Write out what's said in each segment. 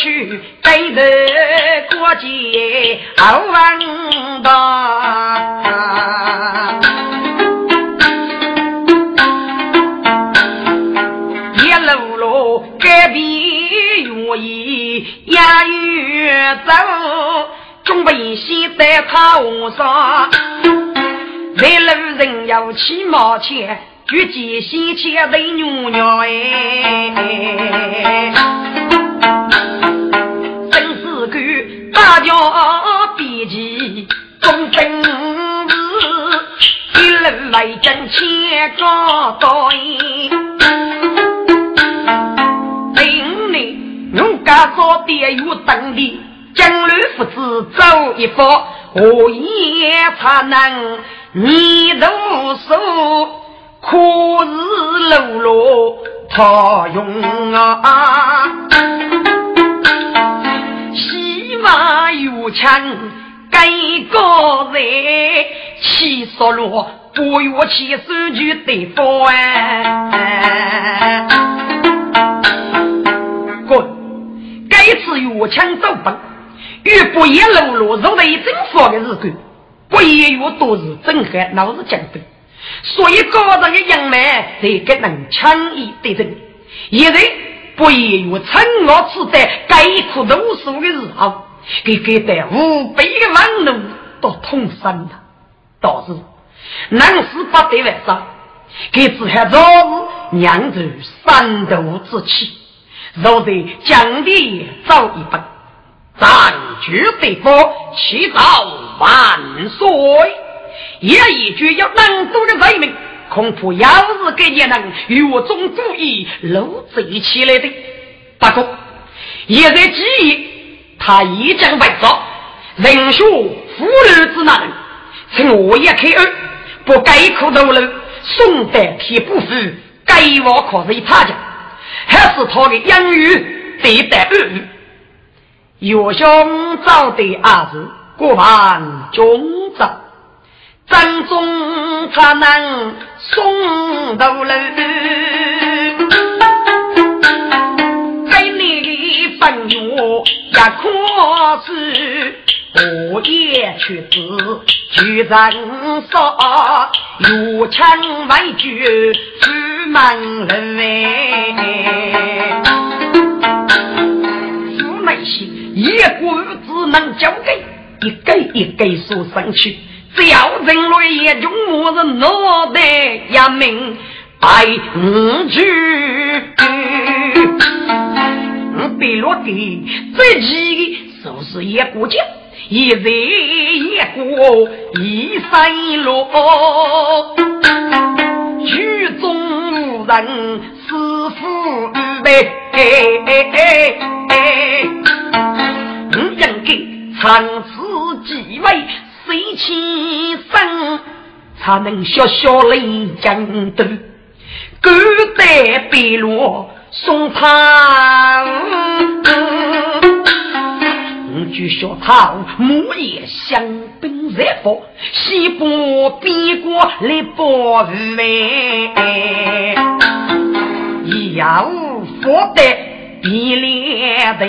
去，对头过节好问道。一路路改变愿意押运走，总不先在他屋上。在路人要起毛钱。举起西切的牛鸟哎，大家别急，终身是一人来挣千个多今年农家做的有等的，江南父子走一步，何也才能你都手。可是路路他用啊，马有枪该个人，七十路不越七十就得方哎。滚！该次越枪走本，越不也路路走为政府的日子，不也越多是真汉，老是讲的。所以高人的杨梅才更能强毅对阵，一人不也有趁我此在该苦读书的时候，给给的五百个万奴都痛身了。倒是能是不得为上，给只还早日酿出三毒之气，若得将地造一本，斩绝对方，祈祷万岁。也一句要能多的人民，恐怕要是给你能与我中主意搂贼起来的。不过，也在记忆他已经被杀，人血妇女之难，趁我一开二，不该苦头了，宋代铁不服，该我可是一他家，还是他的养育对待儿女。岳兄早的儿子，过完中长。正中他能送到，我也去子就人说，有枪万句出门来，父那些一股子能交给一给一给说上去。只要人类也中我的脑袋呀命白五句，被落地自己就是一股劲，一人一过一三落，曲中无人师傅备，五人给长此几位。谁起身，才能小小领江头，孤单白落送他。我就小草木叶香槟热火，西部边过来保护 wij，要福德。一脸的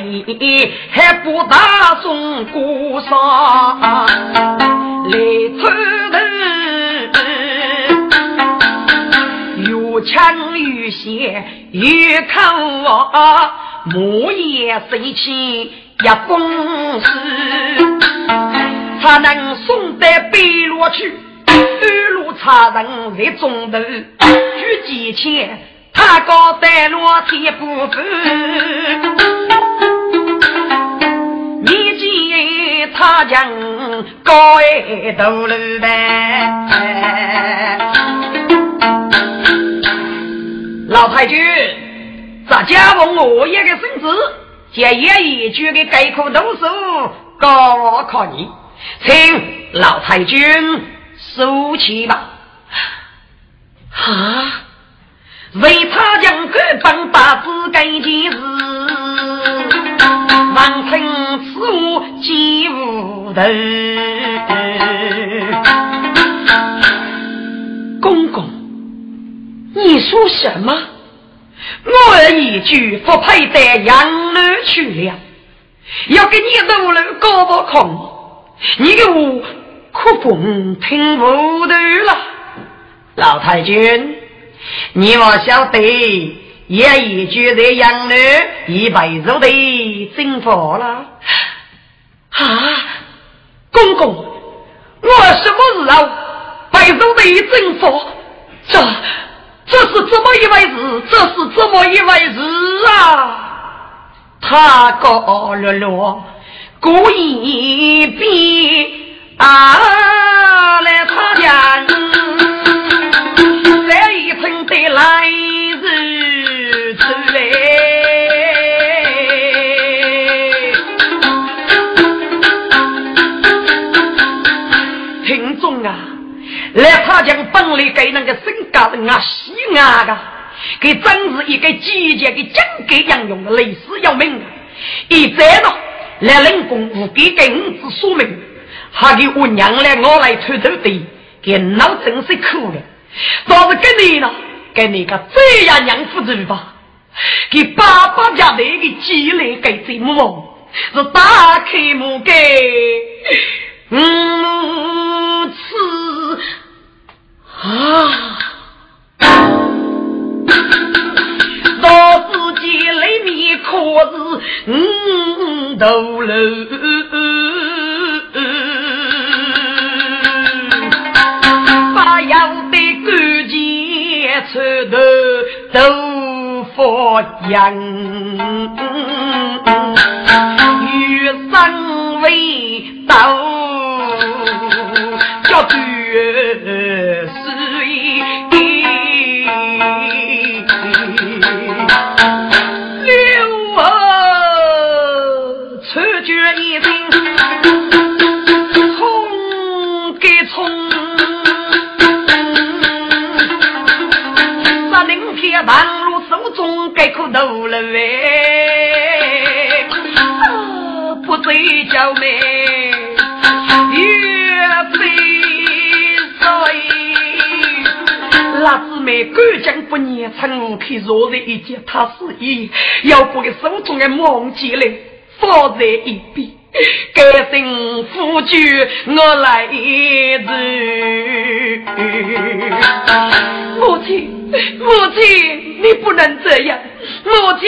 还不打中国上来出头，越抢越险，越看我木叶生气一风势，才能送得北路去，二路差人在中头，举几千。他高带落天不服，你见他将高矮头路呗？老太君，咱家问我一个孙子，借爷一句的概括读书，高考你，请老太君收起吧。啊！为他将各帮把子改件事，王成此物几无头。公公，你说什么？我儿一句不配带养儿去了，要给你走了搞不空，你给我哭风听不得了。老太君，你我晓得，也一句在养儿一辈子的征服了。啊，公公，我什么时候白手的征服？这。这是怎么一回事？这是怎么一回事啊？他高了了，故意逼啊来他家，来，他将本来给那个身高人啊，西安的，给真是一个季节的奖给杨勇的历史要命。一再呢，来人工无给给五子说明，还给我娘来我来偷偷的，给老真是苦了。倒是给你呢，给你个这样娘夫子吧，给爸爸家的一个积累给这么是打开木盖，嗯，啊！到自己里面可是五头楼，把要的关键出头都发扬，与生为道，该可头了喂，不醉叫妹，岳飞在。那姊妹敢将不念，趁无去若人一见，他是一要把个手中的忙起来放在一边，改成夫君我来日。母亲，母亲，你不能这样，母亲，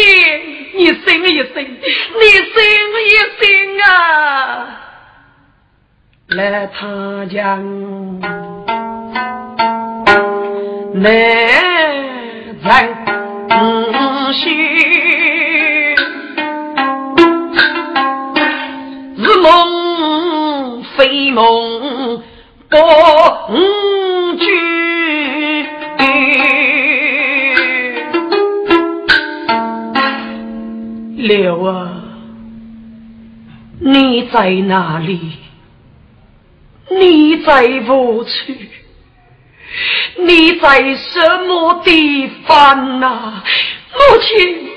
你醒一醒，你醒一醒啊！来，他讲。难承受，是梦非梦不六儿，你在哪里？你在何处？你在什么地方呐？母亲，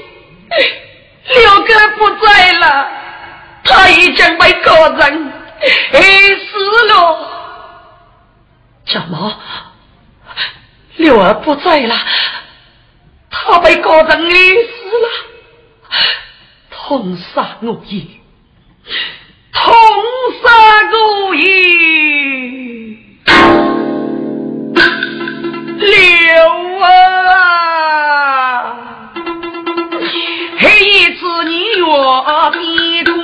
六哥不在了，他已经被个人害死了。怎么？六儿不在了，他被个人害死了？痛杀我也，痛杀我也。刘啊，黑一次你越比多。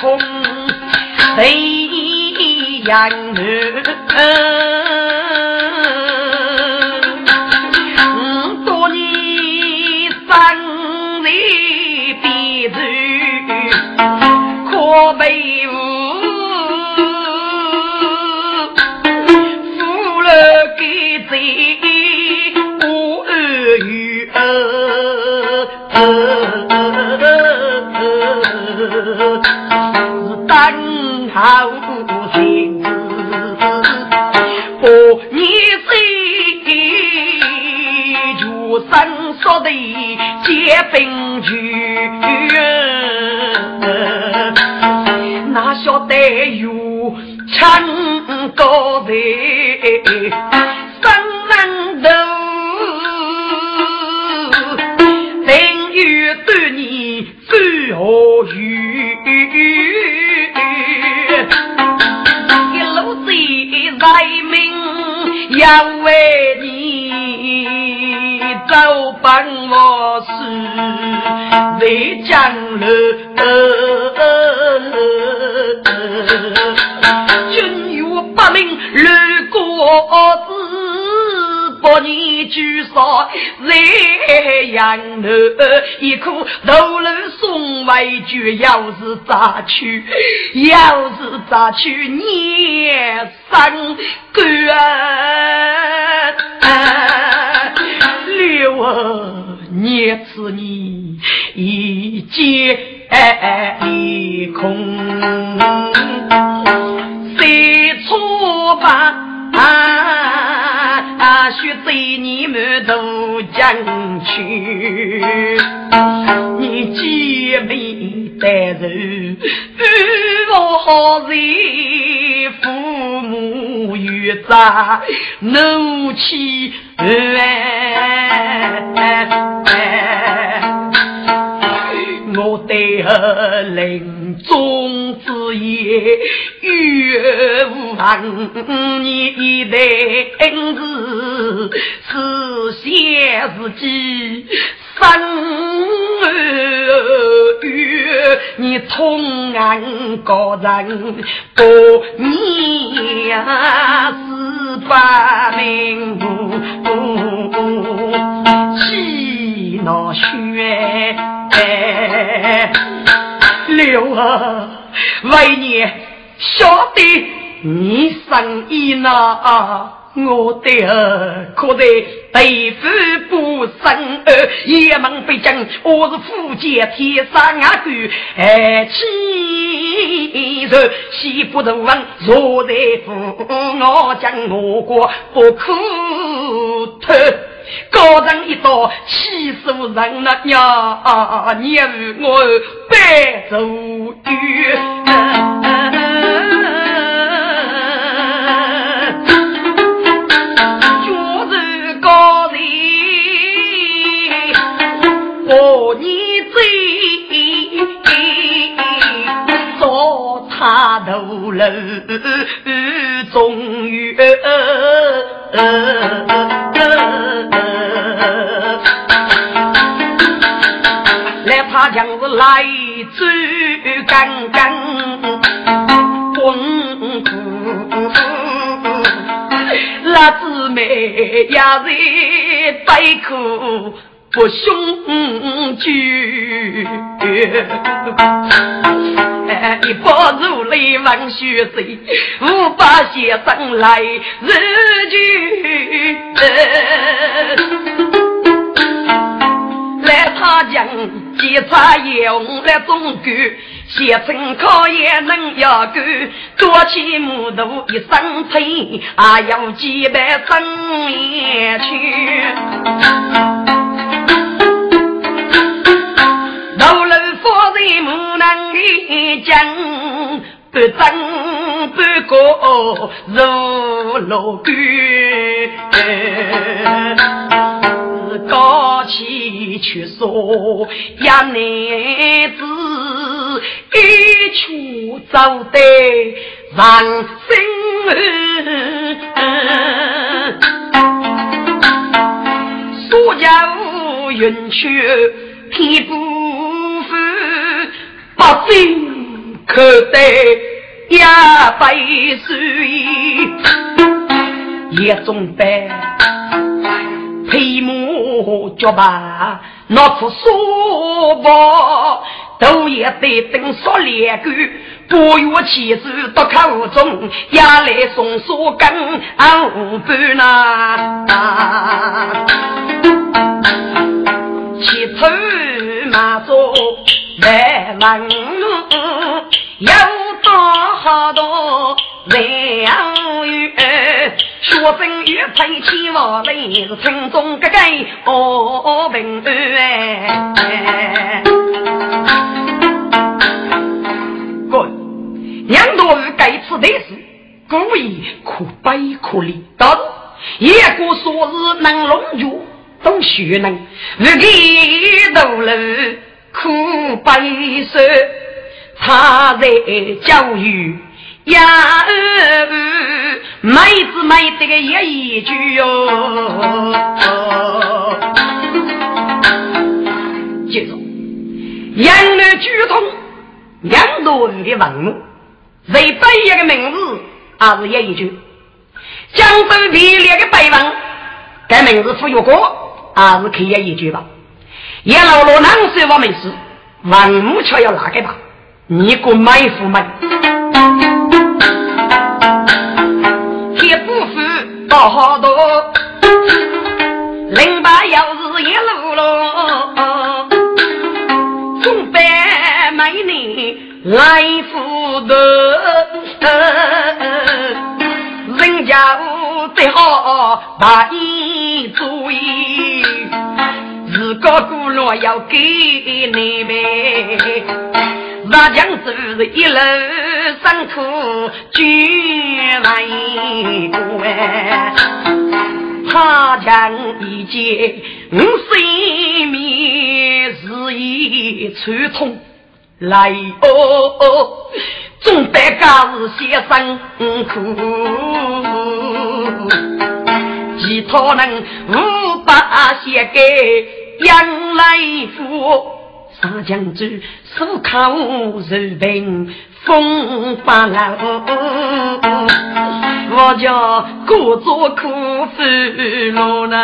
同谁养结举上在阳头，一颗头颅送回去，要是咋去，要是咋去，你生干留啊，捏死你一截离空，母与长怒气我的临终之言，岳无妨，你的恩是是先自己生月，你同安高人不你呀是把命气恼血。六儿为你晓得你生意呢？我的儿可得背负不生儿，也门被将，我是福建天上阿哥，爱妻人媳妇的问，若在府，我将我国不可偷。高人一道，气死人了呀！你与我白走远，也是悲苦。不凶惧，一把如雷往血水，五把血生来日剧。来他将检查用来中举，写成考也能要够，多起木头一生存，还要几百生年去。老人夫人木难的讲，不争不过如老狗，高起去说呀，男子一出走得人心，所教云去天不。把心可得也悲水，也总得配木脚把，拿出书包，都也得等说两句。不月妻子到口中，也来送书根五半呐，骑头马坐。来问有多好多两月，学生配起我来是村中个个哦平安。各两多日该次的事，故意可悲可怜，但也过说是能龙珠懂学能，日给斗楼苦悲伤，他在教育。呀儿，妹子妹得个也一句哟。接着，杨柳举通，杨多雨的文物，谁背一个名字，还是也一句。江州皮列的碑文，该名字富有过，还是可以一句吧。也老罗南说我没事，文物却要哪个吧？你个埋伏们。好多，零八又是一路喽，送北美女来福人家最好把你注意，如果古罗要给你呗。大将是一路辛苦军为官，他将一见我心面是一传痛来哦，总得家是先生苦，其他人无法写给杨来福。大将军，手靠柔兵，风发老，我叫故作苦夫罗呢。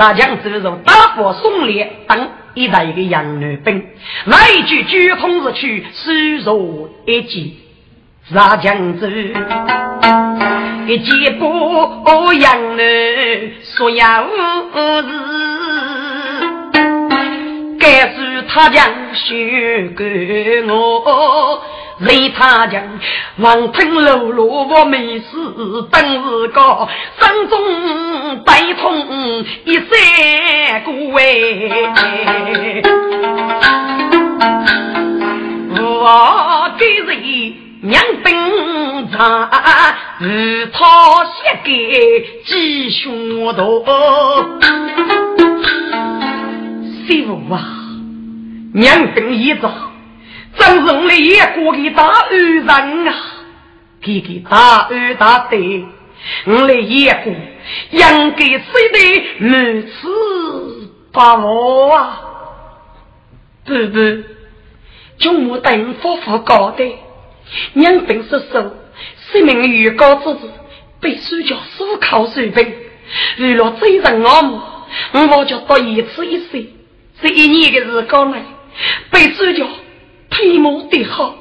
你，大将走入大火送烈等一代的洋女兵，来一句举通日去，虚弱一击。大将走，一见不杨女说要日，该是他将许给我，为他将王吞露露我没事，等日高心中悲痛一三个哎，我给人。娘兵长，日他写给几兄多。媳妇啊，娘兵一早，真是我的爷过给大恩人啊！给给大恩大德，我的爷过应该谁的如此把握啊？不不，就我等夫妇搞的。娘病失手，生命预告之日，被手脚手铐水平，为了追人我母，我就到一次一岁，这一年的日光内，被手脚推磨的好。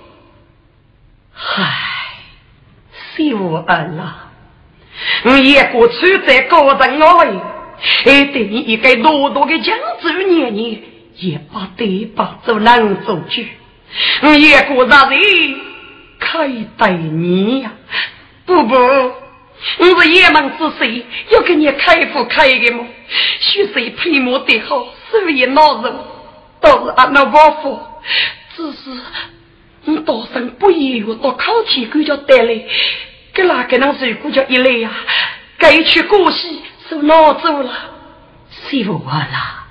唉，媳妇儿啦，我也过处在高人我位，还对你一个多多的江州年年，也把对把走难走去，我也过啥子？开待你呀，不不，我是野蛮之辈，要给你开福开的么？许谁配磨得好，手艺拿人，倒是俺那王夫，只是。你多生不言语，到考题官叫带来，给哪个人水果叫一来呀？该去过西就拿走了，媳妇儿啦，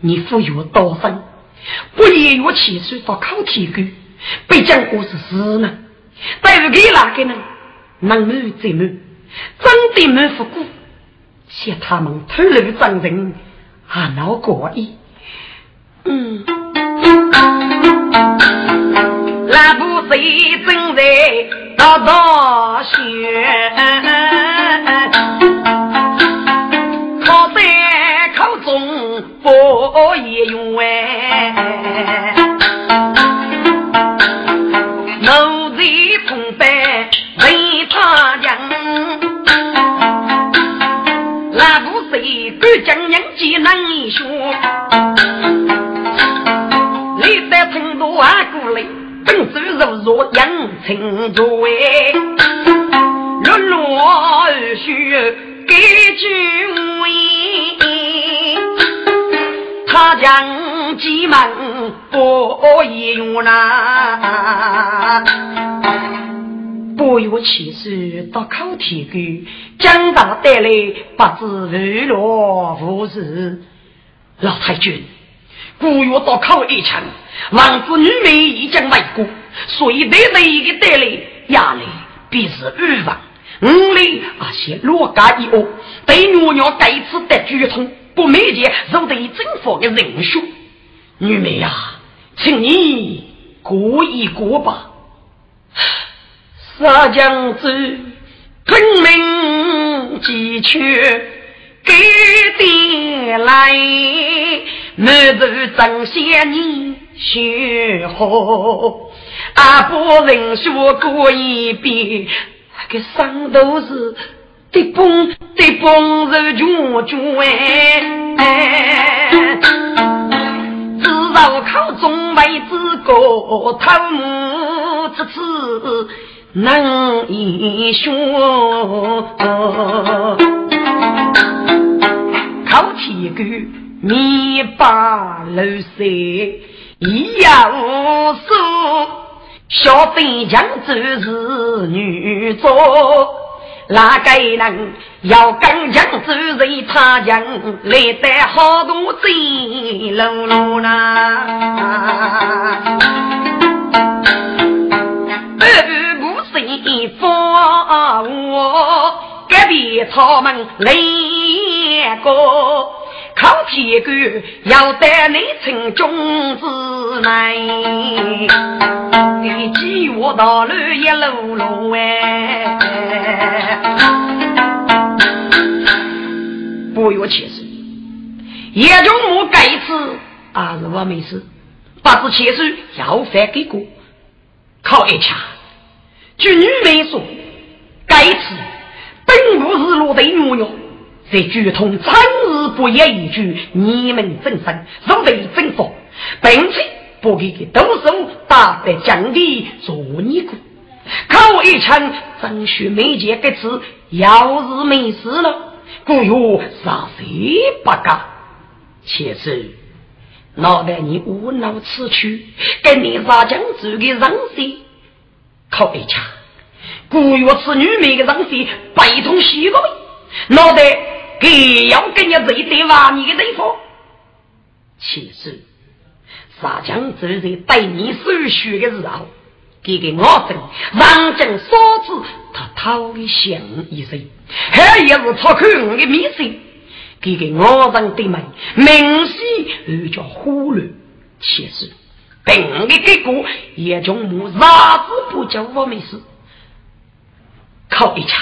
你富有多生，不言语起水到考题官。被讲过是死呢，但是给哪个呢？能满则满，真的满不过，嫌他们偷漏脏人，还闹过意。嗯，那不谁正在大大学，不有气势到考天狗，将大带来不知如何无事。老太君，古月到考一场，王子女美已经来过，所以对这一个带来压力必是预防。五里啊些落家一窝，对娘娘这次得剧痛，不美见受得征服的人数。女美呀，请你过一过吧。杀将子，昆明几去给爹来，满头正仙你学好，阿婆人说过一遍，那个伤都是得崩得崩肉卷卷哎，至少口中没子个头目之次。能一说，靠铁钩，你把楼塞一样无数，小兵将就是女做，哪个人要刚强走人他将来得好多贼喽喽啦。我隔壁草门两个靠铁杆，要带你成中之内，你几我道路一路路哎，不要气死，也就我这一次啊，是我没事，不知气数要翻给过，靠一枪。据女人说，该次本不是落得娘娘，在剧通长日不言一句，你们真生，若得真佛，并且不给给动手打得将地做尼姑，靠一枪，真须没见个次，要是没事了，故有杀谁不干？其实脑袋你无脑此去，跟你杀将做个人心。靠一枪，古月此女美的上身，背通西个脑袋更要跟你这一对娃你的对方。其实，杀将走在对你手血的时候，给给我等让将嫂子他讨的响一声，还也是操口我的名声，给给我人的门明显而叫忽略。其实。等的结果，也从木啥子不叫我没事，靠一枪。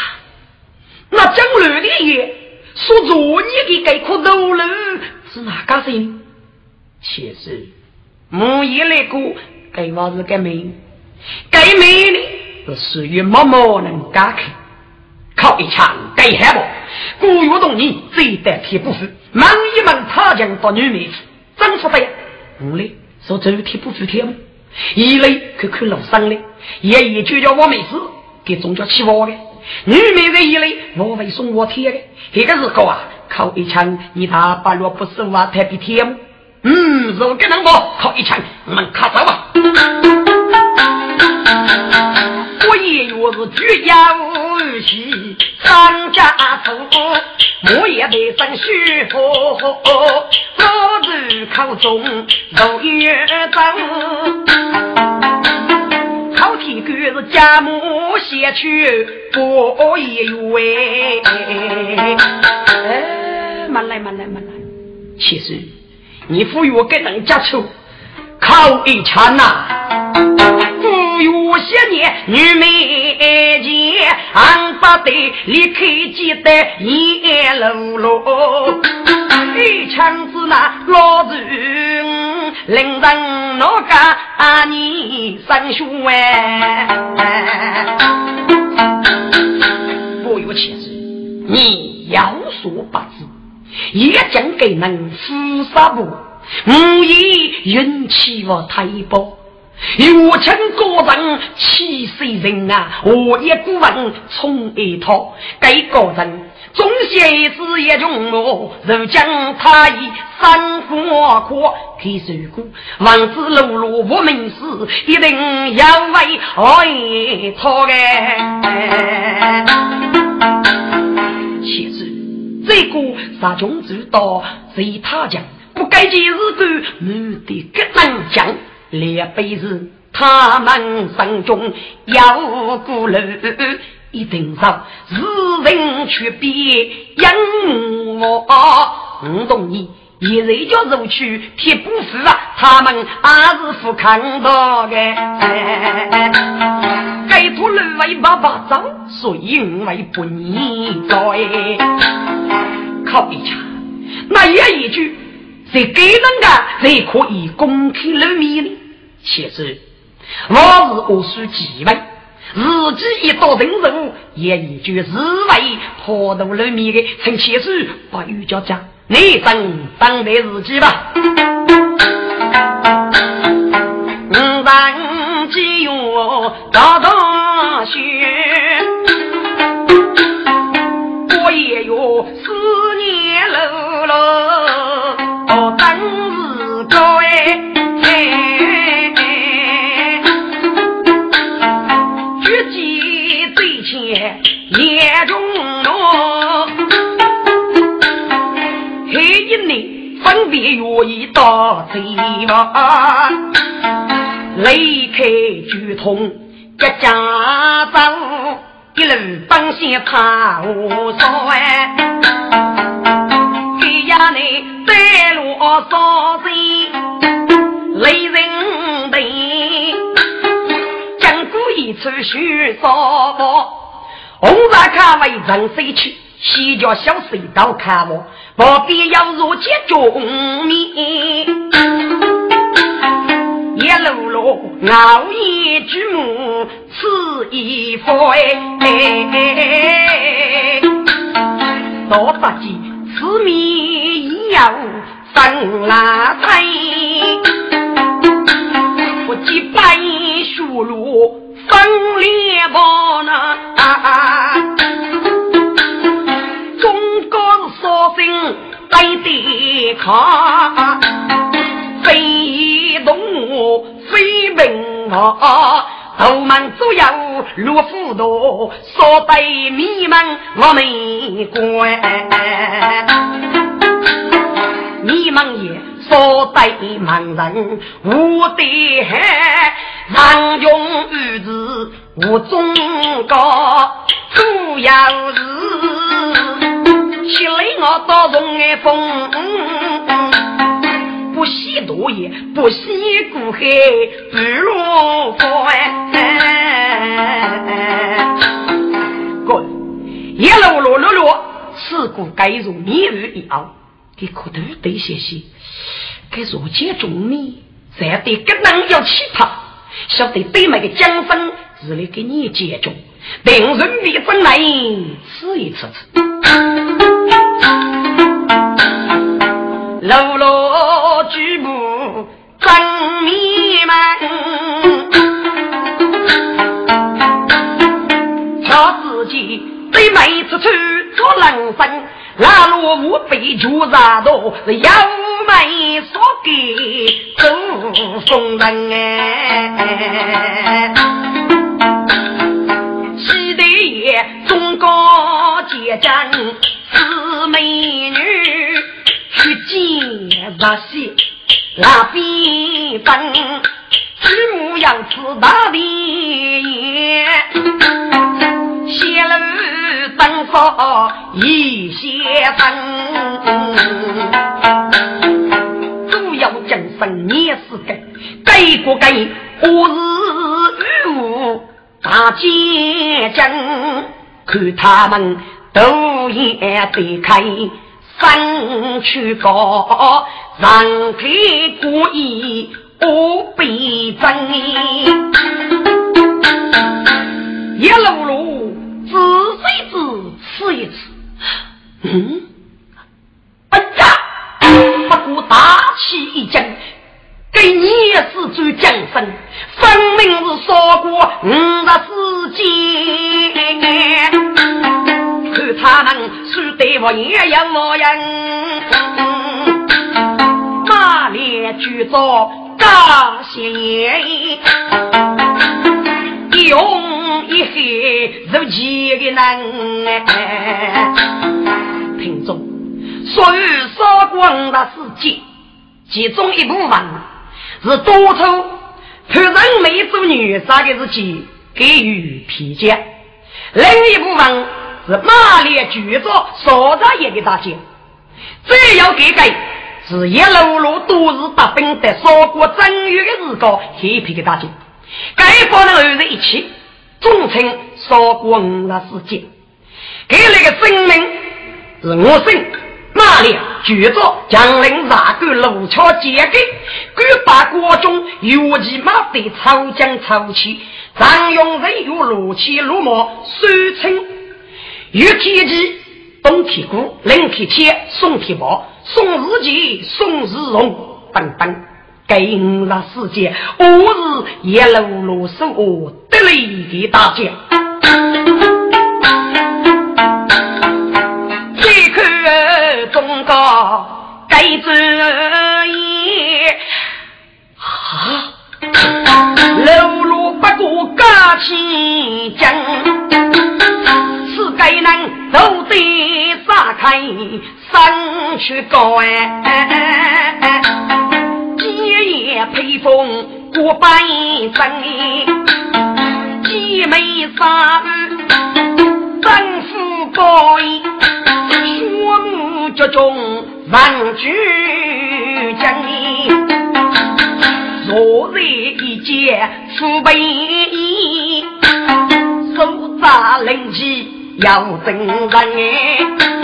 那将来的爷说着你的这颗肉肉是哪个人？其实木叶那个给我是个妹，该妹的是属于默默能干去。靠一枪该害不？古月动你最得铁不服，忙一忙他将到女妹子，真是的呀，无嘞。说周天不服天吗？一类可看老三嘞，爷爷就叫我没事，给宗教起我的。女美人一类，我会送我天的。这个时候啊，靠一枪，你打八路不是我太比天吗？嗯，如果能不靠一枪，我们卡走吧。我也有是居家无息，张家头，我也得生虚火。老子口中肉月走，家母先去过一月。哎，慢来慢来慢来，其实你赋予我跟人家处，靠一枪呐。有些年，女美见俺不得离开记得一路路，一枪子那老人，令人哪个你生凶哎？不有气势，你要说不知，也将给人厮杀不？无意运气我太薄。有情高人气死人啊！我一股人冲一套，该个人总写字也穷我，如今他已生活阔，看手过王子碌碌无名氏，一定要为爱错的。其实这个杀穷之道，随他讲，不该今日干，没得个能讲。列辈子，他们心中有顾虑，一定上日人却别因我。不懂你，一人叫入去铁不服啊，他们还是不看到的。该土人为爸爸走，所以因为不你在。考一下，那也一句。谁给人的谁可以公开露面呢。其实我是无需几位，自己一到人人，也已就自为破度露面的。趁其实把玉娇讲，你等等待自己吧。嗯，当机用大大学，年分别愿意到嘴巴，离开剧痛一家走，一路当先他无所谓。家内带路少贼，雷人的，江古一处许少红纱卡为人谁去？西家小隧道看我，不必要入街中面。一路路熬夜举目，此一番哎，多大几？四面一要生拉菜，我几百血路分裂吧那，中国少生来抵抗，非动物非兵啊。头门左右如虎多，所被迷们我没关。迷茫也所被盲人无的害，常用玉字无中高，主要是起来我到容爱风。不惜多也，不惜苦海，不如翻。滚！一路路路路，此故该如明日一熬，给苦头得些些，给如今中米，再得跟人要奇葩，晓得对面的江风是来给你接中，定人的真来吃一次吃。喽喽，举步真迷茫，他自己对妹子处做人生，那罗无非就啥多是妖媚所给做风人哎，西的也中高阶战那些那边分，举目要知大的眼，仙路灯火一些分，主要精神也是给给过给，我是与我大结阵，看他们都也得开。分去高，人给故意不必争，一路路仔细子吃一吃，嗯，哎呀，不过大气一惊，给生，分明是说过五十四间。看他们输得我也样模样，马脸举着大鲜艳，用一黑如几个人。听众，所有杀光的世界，其中一部分是多头判人没做女杀的自己给予批价，另一部分是马列举着所在一个大姐，只要改改，是一路路都是大兵的烧过正月的日高黑皮的大姐，该帮人二人一起，总称烧过五了世界，给那个证明。是我生马列举着将领杀过路桥接给，敢把国中有骑马的长江抽起，张勇人有怒气怒马，手称玉铁骑、东铁鼓、冷铁铁、宋铁宝、宋日杰、宋日荣等等，给了世界，我是一路路手得力的大将。中高该主意啊！路路不过高起将，撒开上去高哎！今夜披风过百阵，姐妹三丈夫高义。脚中万举将，昨日一见富备衣，手扎灵旗要真人哎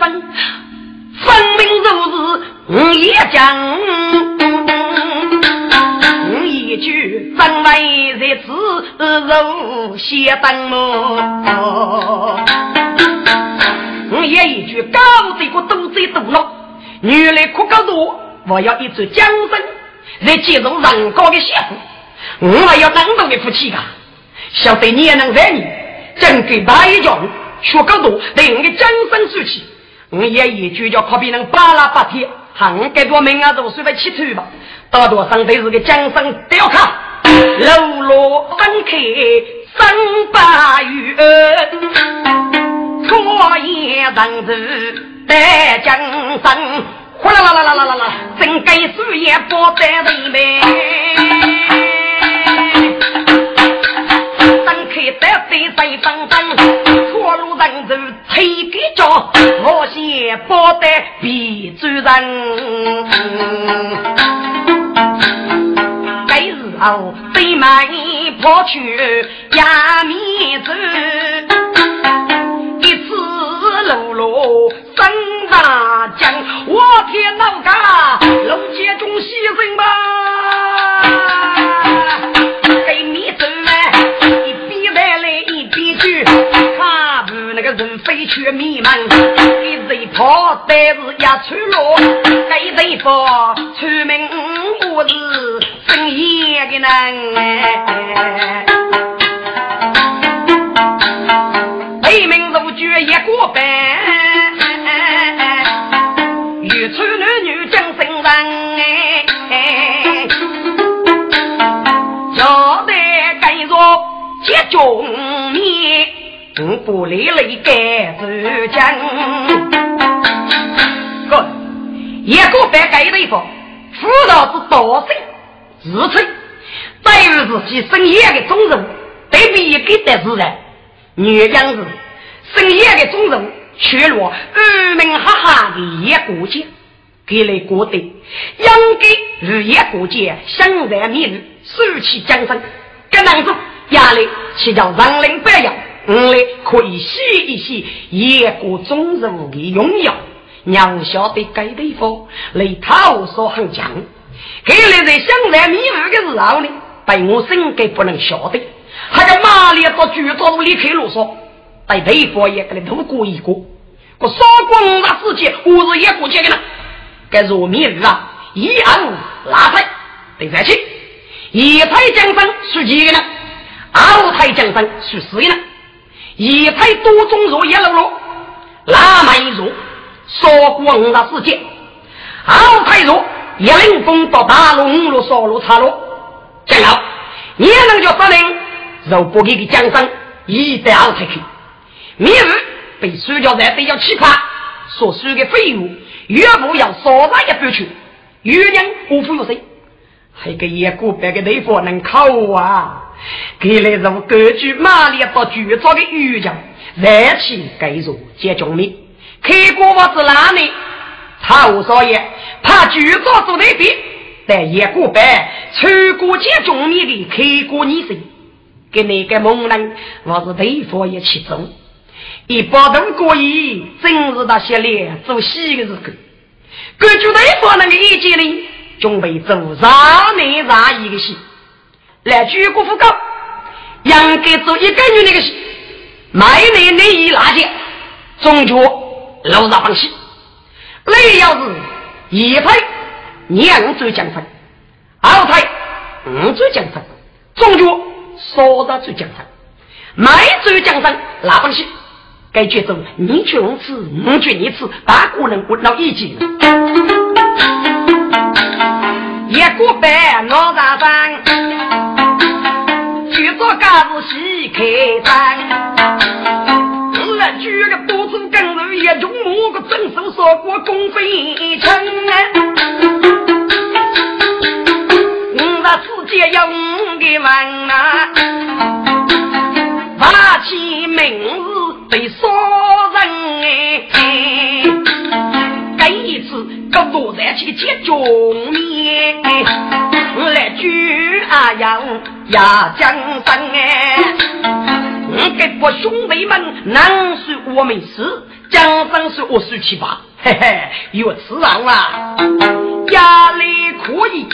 分，分明就是我也讲，我一句真为在此如写灯么？我也一句高这个都在堵了，原来可高多，我要一座江山，来接受人高的媳妇，我还要当中的夫妻啊！晓得你也能在你，真给白一叫学高多，对我的江山出气，我也一句叫可比人巴拉巴铁，喊我给多名啊都随便起头吧，大多上辈子的江山都要看，楼落分开三百余。我也当子在江山，呼啦啦啦啦啦啦啦，真该树叶不在里面。张开的对谁分分，错路人走推给脚，我先不得比主人。该日后飞马跑去压米子。路路三大将，我天老家龙街中牺牲吧！人飞去迷茫，一人跑但是一出路，给人跑出门我是生意的难。为民如举一锅饭，玉川男女将身人哎，交代该若接中，不离泪该自将。哥，一锅饭盖对方，辅导是多生自称，对于自己生业的忠人，对比一个的自然。女将子，深夜的中人，却落二名哈哈的夜过节，给来过得，应该日夜过节，相然明日，收起江山。这男子压力，岂叫人灵白养？我来可以洗一洗夜过中人的荣耀。娘晓得该地方来讨说很强，给来在相然迷日的时候呢，被我身该不能晓得。还个马列到剧中离开路上，带雷方也给你度过一个。我杀光那世界，我是也过去的呢。该是我明日啊，一二拉菜，对三七，一台江山是几个呢？二台江山属四个呢？一台多种肉也露露，拉满一肉，说光了世界。二台肉一领风到大龙路烧路茶路，正好也能叫司令肉不给个江山，一带二台去。明日被输掉在比较奇葩，所输的费用岳父要少打一半去，岳娘无负有谁？还给一个别个地方能考啊？给来如根据马里到剧照的语讲，热气该入接中命，开国我是哪里？曹少爷怕剧照做那边，但一个白穿过接中命的开国女生，给那个猛人我是对方也其中。一包头过意，正是他写来做戏的时候。根据对方那个意见呢，准备做让内让一个戏，来举国副高，应该做一个月那个戏，买内内衣那件，中脚楼上放戏。那要是一排两最奖分，二排五最奖分，中脚少的最奖分，买最奖分拿放戏。该节奏，你去五次，我去一次，大个人混到一起。一个白老大山，去做家子洗开张。我举个多子跟人一种木个正手说过公费称我那世界有五个人啊，发起名字。被杀人哎！这一次个坐在去见中面，来举阿阳压江山哎！给我兄弟们，难说我没事，江山是我输七八，嘿嘿，有此上啊，家里可以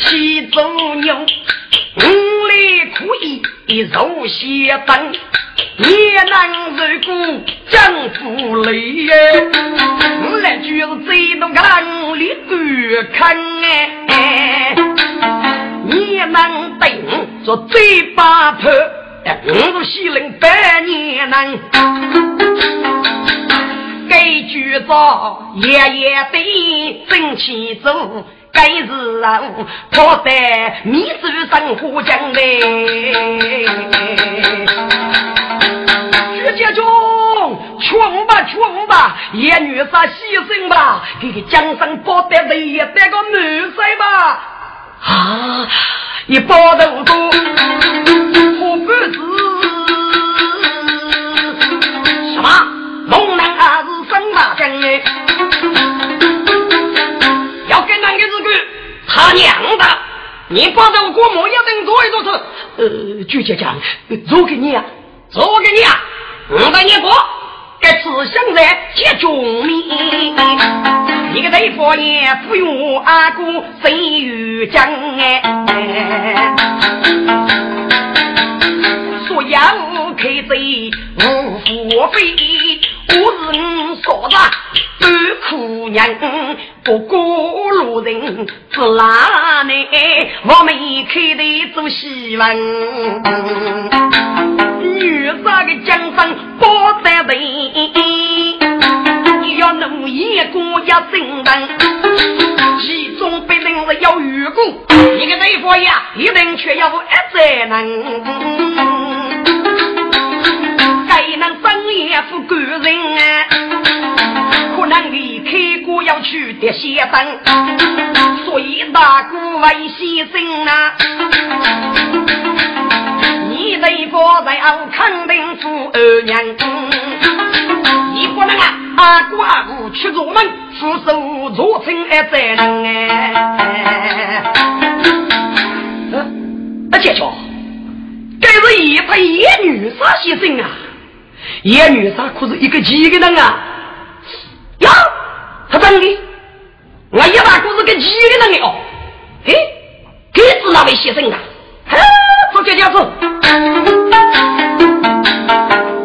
七走牛，五里可以肉血灯。也能受过江湖累耶，我来就是最多看里观看哎，也能顶着嘴巴头，我是西人百年难，该举着爷爷的正气走。该是啊，他在米粥生活江嘞。穷吧穷吧，也女杀牺牲吧，给个江山保得人也得个女婿吧。啊，一包豆腐，我不是什么龙男还是生马将哎。他娘的！你把这过木要等做一做事，呃，就姐讲，做给你啊，做给你啊！我带你过，该吃香在接中米，你个对方也不用阿哥谁与讲哎，说要开贼无付费，我是你说的。干苦娘，不过路人是哪里？我们开的做戏文，女杀的江山不得人，要努眼光要精当，其中必定是有愚公，一个对方呀，一定却要一才能，要去的先生，所以大哥为先生啊，你得不在后肯定负二娘，你不能啊阿哥阿姑去做门，出手做成哎责任哎。啊，姐姐，这是一派野女啥先生啊？野女啥可是一个几个人啊？呀，他真的，我一大股子跟几个人哦，嘿，给子那位先生啊，哈，做这件事，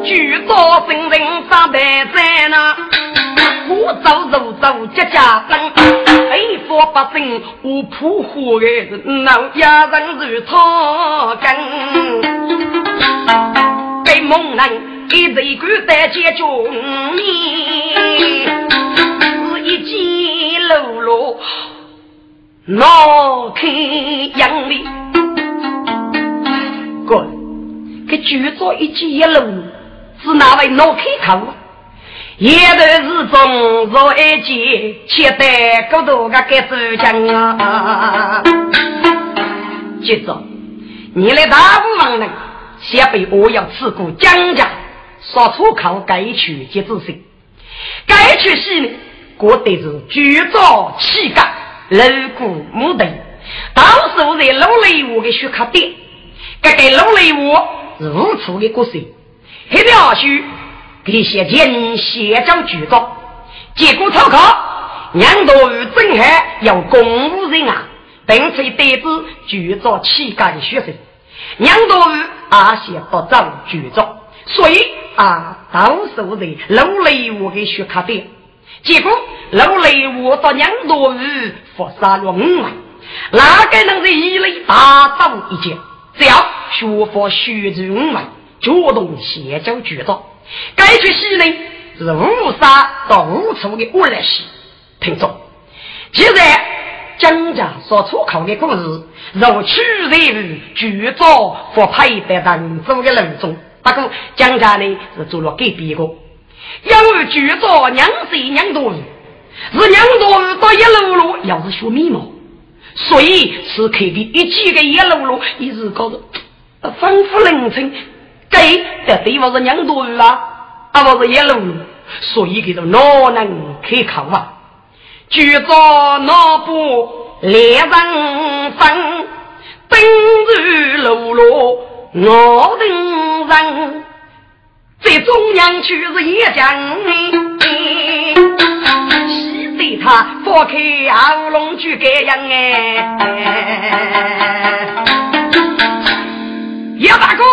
举着神人上台在那，我走走走家家灯，黑佛百姓无扑火的人，老家人如草根，被蒙人一人管待解决你，见喽啰，闹开杨梅，哥，给举着一见一路，是哪位闹开口？一段是中若一见，且待孤独个该走江啊！接着，你来大部分人先被我要吃过江家，说出口该去节制性，该去戏呢，过得是举着气概，锣鼓木头，到时候在楼里我的学卡店，这个楼里我是无处的故事，黑条须。一些人写着举着，结果参考，杨道与正海要公务人啊，并且得知举着气概的学生，杨道与阿些不走举着，所以啊，到时候在楼雷我给学卡的，结果楼雷我到杨道与佛杀了五万，哪个能在一雷打倒一件？只要学佛学足五万，主动写着举着。该出戏呢是无杀到无处的恶来戏，听众。现在江家所出口的故事，如取人剧作或配的当中的人中，不过江家呢是做了改编个，因为剧作娘谁娘多日是娘多日到一路路要是学眉毛，所以此刻的一几个一路路一直搞着丰富人称。给的地方是娘多啊，啊不是一路，所以给他哪能可靠啊？举着那部猎人分，登入路路我等人，在中央区是一将，喜对他放开喉咙去这样哎，叶大哥。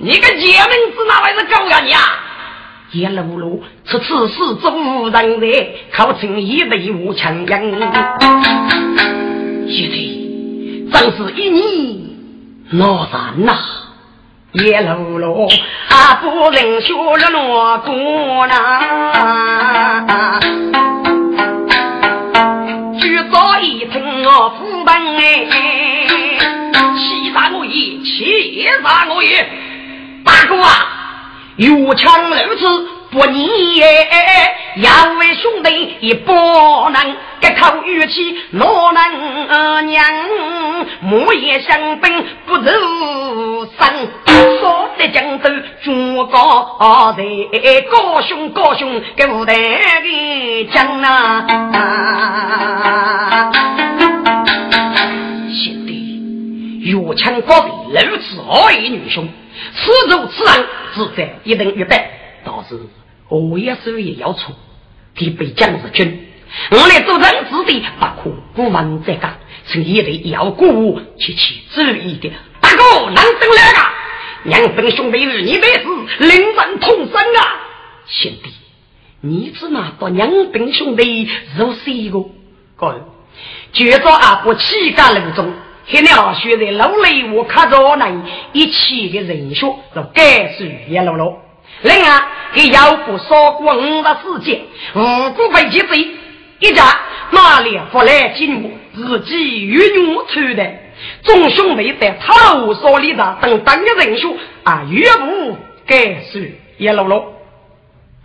你个贱名字哪位是狗呀你啊？叶露露出此事无人在，靠近一对无强人。现在，正是一你哪然呐？叶露露啊，不能学了哪个呐？举早一听我父本哎，欺杀我也，欺杀我也。大哥啊，有枪如此不逆耶，两位兄弟也不能这口语气，哪能娘木叶相奔不如生，说的江州诸高在高雄高雄给舞台的讲啊，兄弟，有枪高的如此二位女兄。此处此人自在一等一百，倒是我也是也要错，给被将士军，我来做人子弟，不可不问这个，请一定要鼓舞去去注意点。大哥，能等来个？两分兄弟与你本是临阵同生啊！兄弟，你只拿到两本兄弟如谁个？哥，绝招阿不气干人中。黑鸟学在楼里，我看着那一起的人血，就该是一路路。另外，给妖妇烧过五十世界，五谷被劫贼，一家哪里不来进我？自己与我出的，众兄弟在头所里的等等的人血啊，岳不该是一路路。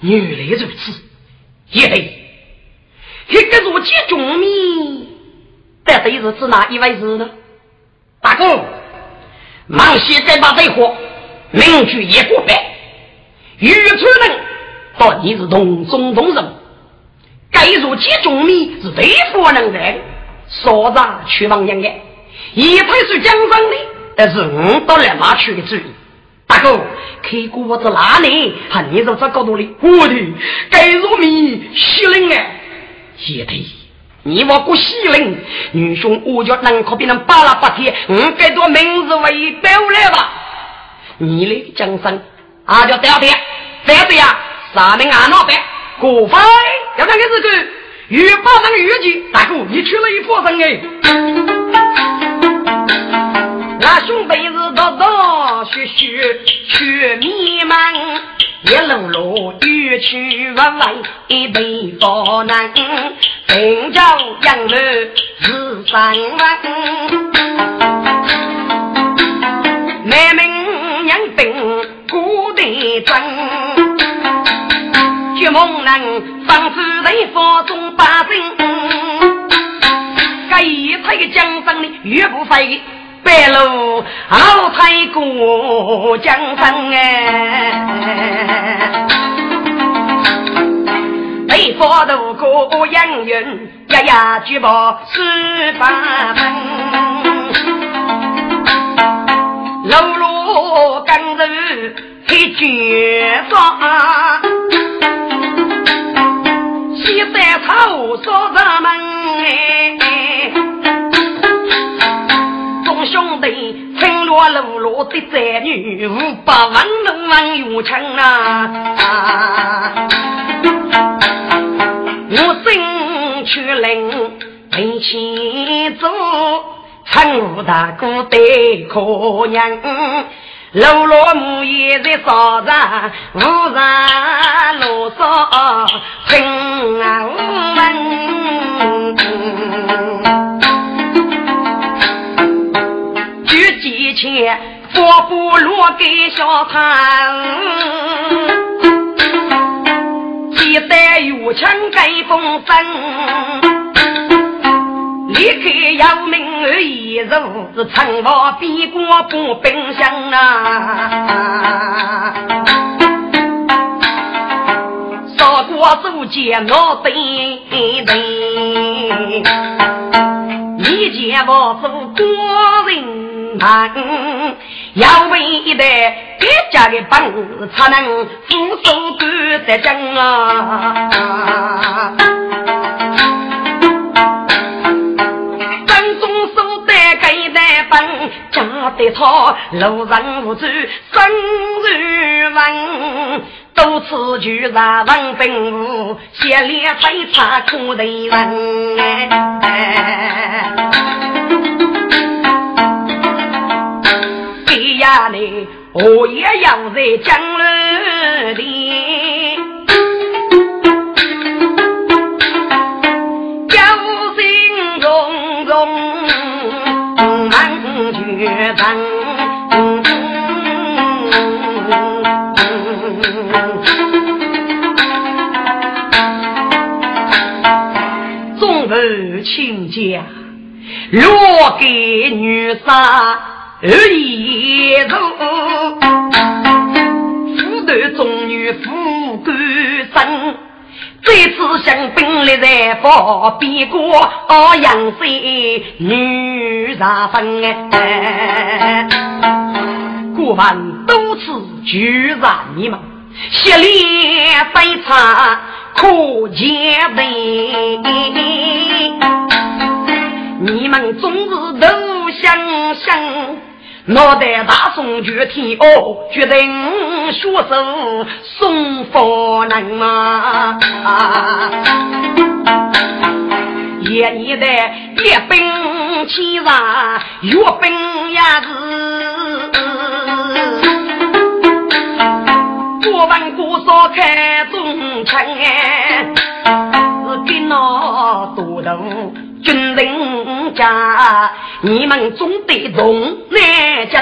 原来如此，也对。一个如今中米，到底是指哪一位字呢？大哥，忙些该把这货明句也过来。渔村人到你是同中同人，该如其中米是对付人的，所长去往人的，一派是江上的，但是我到来马去的主意。大哥，开锅子哪里？和你从这角度里，我的该如米西人哎，也对。你我过西陵，女兄我叫能可比人巴拉巴铁，我该多名字为表来吧？你的江山，啊叫第二天，第二天呀，三名啊老板，过分要看个日子，与八人越级，大哥，你去了一波人哎。那兄弟是道道学学去迷茫，一路路越去弯弯，一杯不难。平江杨柳是三万，古代真。绝梦人，方知雷佛中八阵。这一推江山的岳不飞，白露好太过江山哎。雷佛渡过杨云，呀呀举报十八分。露露刚柔黑绝杀。西山草说咱们哎，众兄弟村落路路的宅女，五百万龙王有情啊！我身去领没起走，陈武大哥对可娘。老罗母也在早上，无人啰嗦听啊闻。举几钱，佛不落给小摊，几代有枪盖风声。离开要命而已，如是城外边关不冰箱啊！少过走街闹对对，一见我做国人堂，要为一代别家的本才能俯首端得正啊！家的草，路人无知，生如问，多次举杀王兵武，血烈飞擦苦的人。这呀你，我也要在江南里，月灯，中日亲家，若给女杀而已如，妇男中女富贵生。这次向兵力在方，比过杨妃女茶分哎，过问多次拒杀你们，血脸悲惨可见得，你们总是都相信。脑袋大宋绝天哦，决定学手送佛人嘛。夜里的夜兵起上，月兵也是。过问过少开中枪哎，是给那多头。军人家，你们总得懂南京。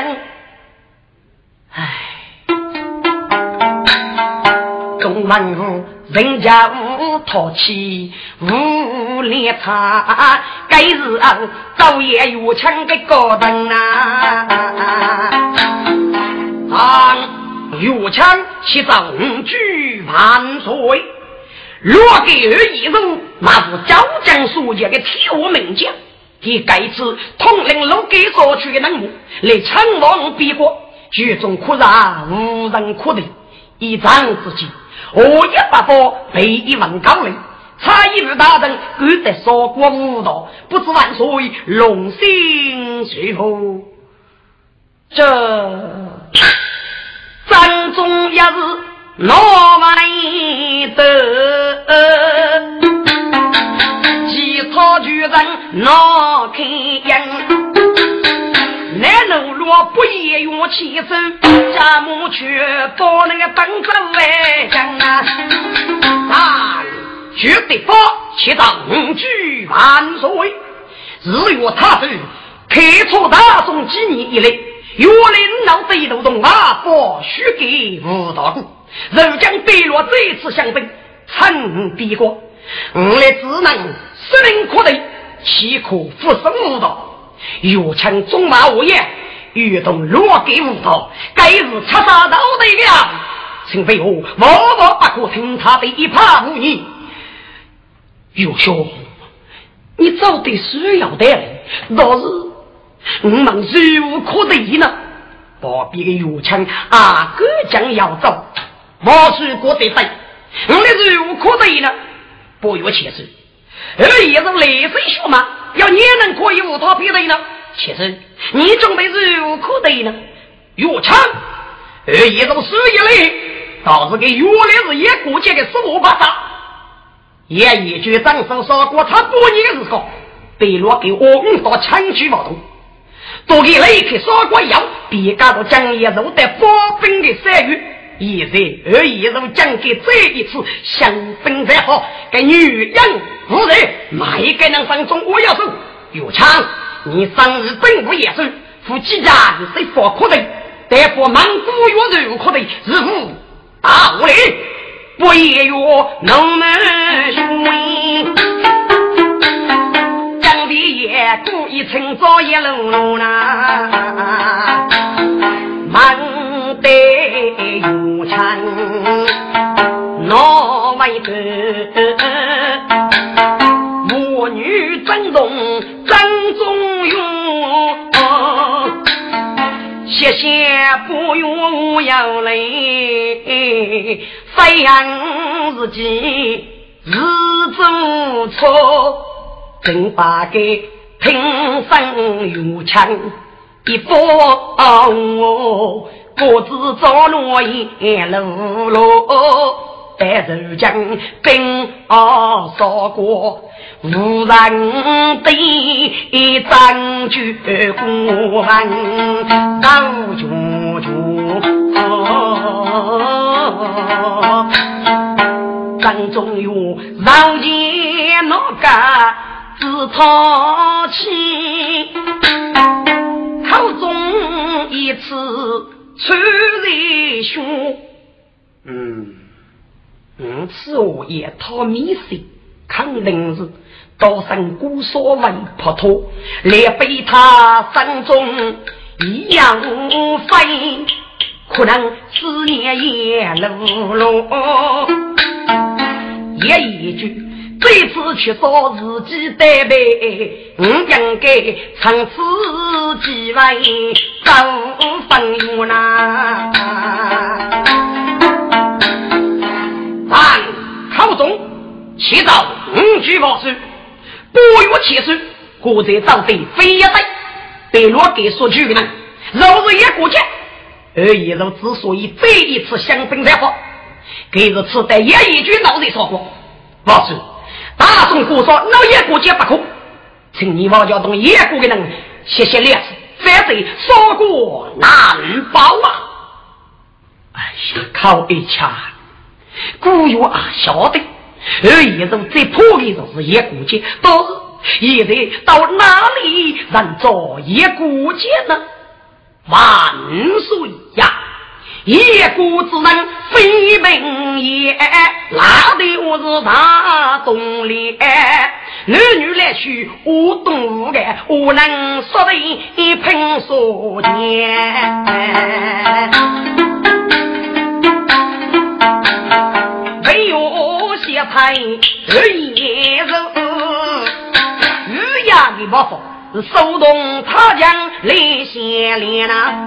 唉，中文人家无淘气，无脸茶，该是俺早夜有枪的高登啊！啊，有枪起重举万岁。若给儿一人，那是招江书记的铁我名将，替该次统领路给所取的任务，来称王必国，举中可杀无人可敌。一仗之际，我一把火被一万高垒，差一位大人赶得烧国无道，不知万岁龙心随何？这战中也是。老外的，巨人闹开眼。南路若不也用起手，家母却把那个本子来讲啊！啊，绝对发，七丈举万岁！日月他走，开出大宋几年以来，岳林老贼都动啊，不许给吴大哥。如将北落这次相兵，趁敌国，我来只能司令可得，岂可负身无道？越枪中马无言，越动落给无道，该是插杀到底了。秦飞虎万万不可听他的一派无言。岳兄，你早得需要的，倒是我们忍无可敌呢。不必个岳枪啊，哥将要走，我是过得对，我的忍无可敌呢。不越切实，而也是雷声血马。要你能可以无他匹敌呢？其实你准备是无可敌呢？越强，而一种输一类，导致给越来是一国家的死活巴掌。也一句张手杀过他多年的时候，被落给我们到枪举不动，都给雷克杀过药，别干到江一肉的发兵的三月。现在而一如讲给这一次相分才好，给女人无人，哪一个能分中我要走？有枪，你生日本不也是夫妻家是不可的，但不满古月肉可的，是无大无礼，不也有能能兄讲的也故意趁早一路啦，满得有枪，哪位子？母女争动争中勇，谢谢不用要来，飞扬自己日子错，正把给平生有枪一波我。自走路一路路，白头将兵啊扫过，无人对张举过门，刀脚脚，张中有绕见那个自讨气，口中一次。出人凶，嗯，嗯，此我也讨米食，肯定是刀身骨所为破脱，连被他身中一样飞，可能思念也落落，也一句。这次去说自己代备，我应该从此几位走分远呐。但口中祈祷五句话说，不约其说，国在早对非一对，被罗给说句的，若是一国家，而一人之所以这一次相争才好，给是此代也一句老人说过，老师。大众国说老野国家不可，请你王家东野国的人谢谢烈士，反对说过难保啊！哎呀，靠一枪，古有啊晓得，而一种最破的就是野国家，倒是现在到哪里人做野国家呢？万岁呀！一国之人非名言，拉的我是大东脸。男女来去无动无感，我能说的一喷说钱。没有些菜而也是鱼呀的包袱，手动他将来先连啊。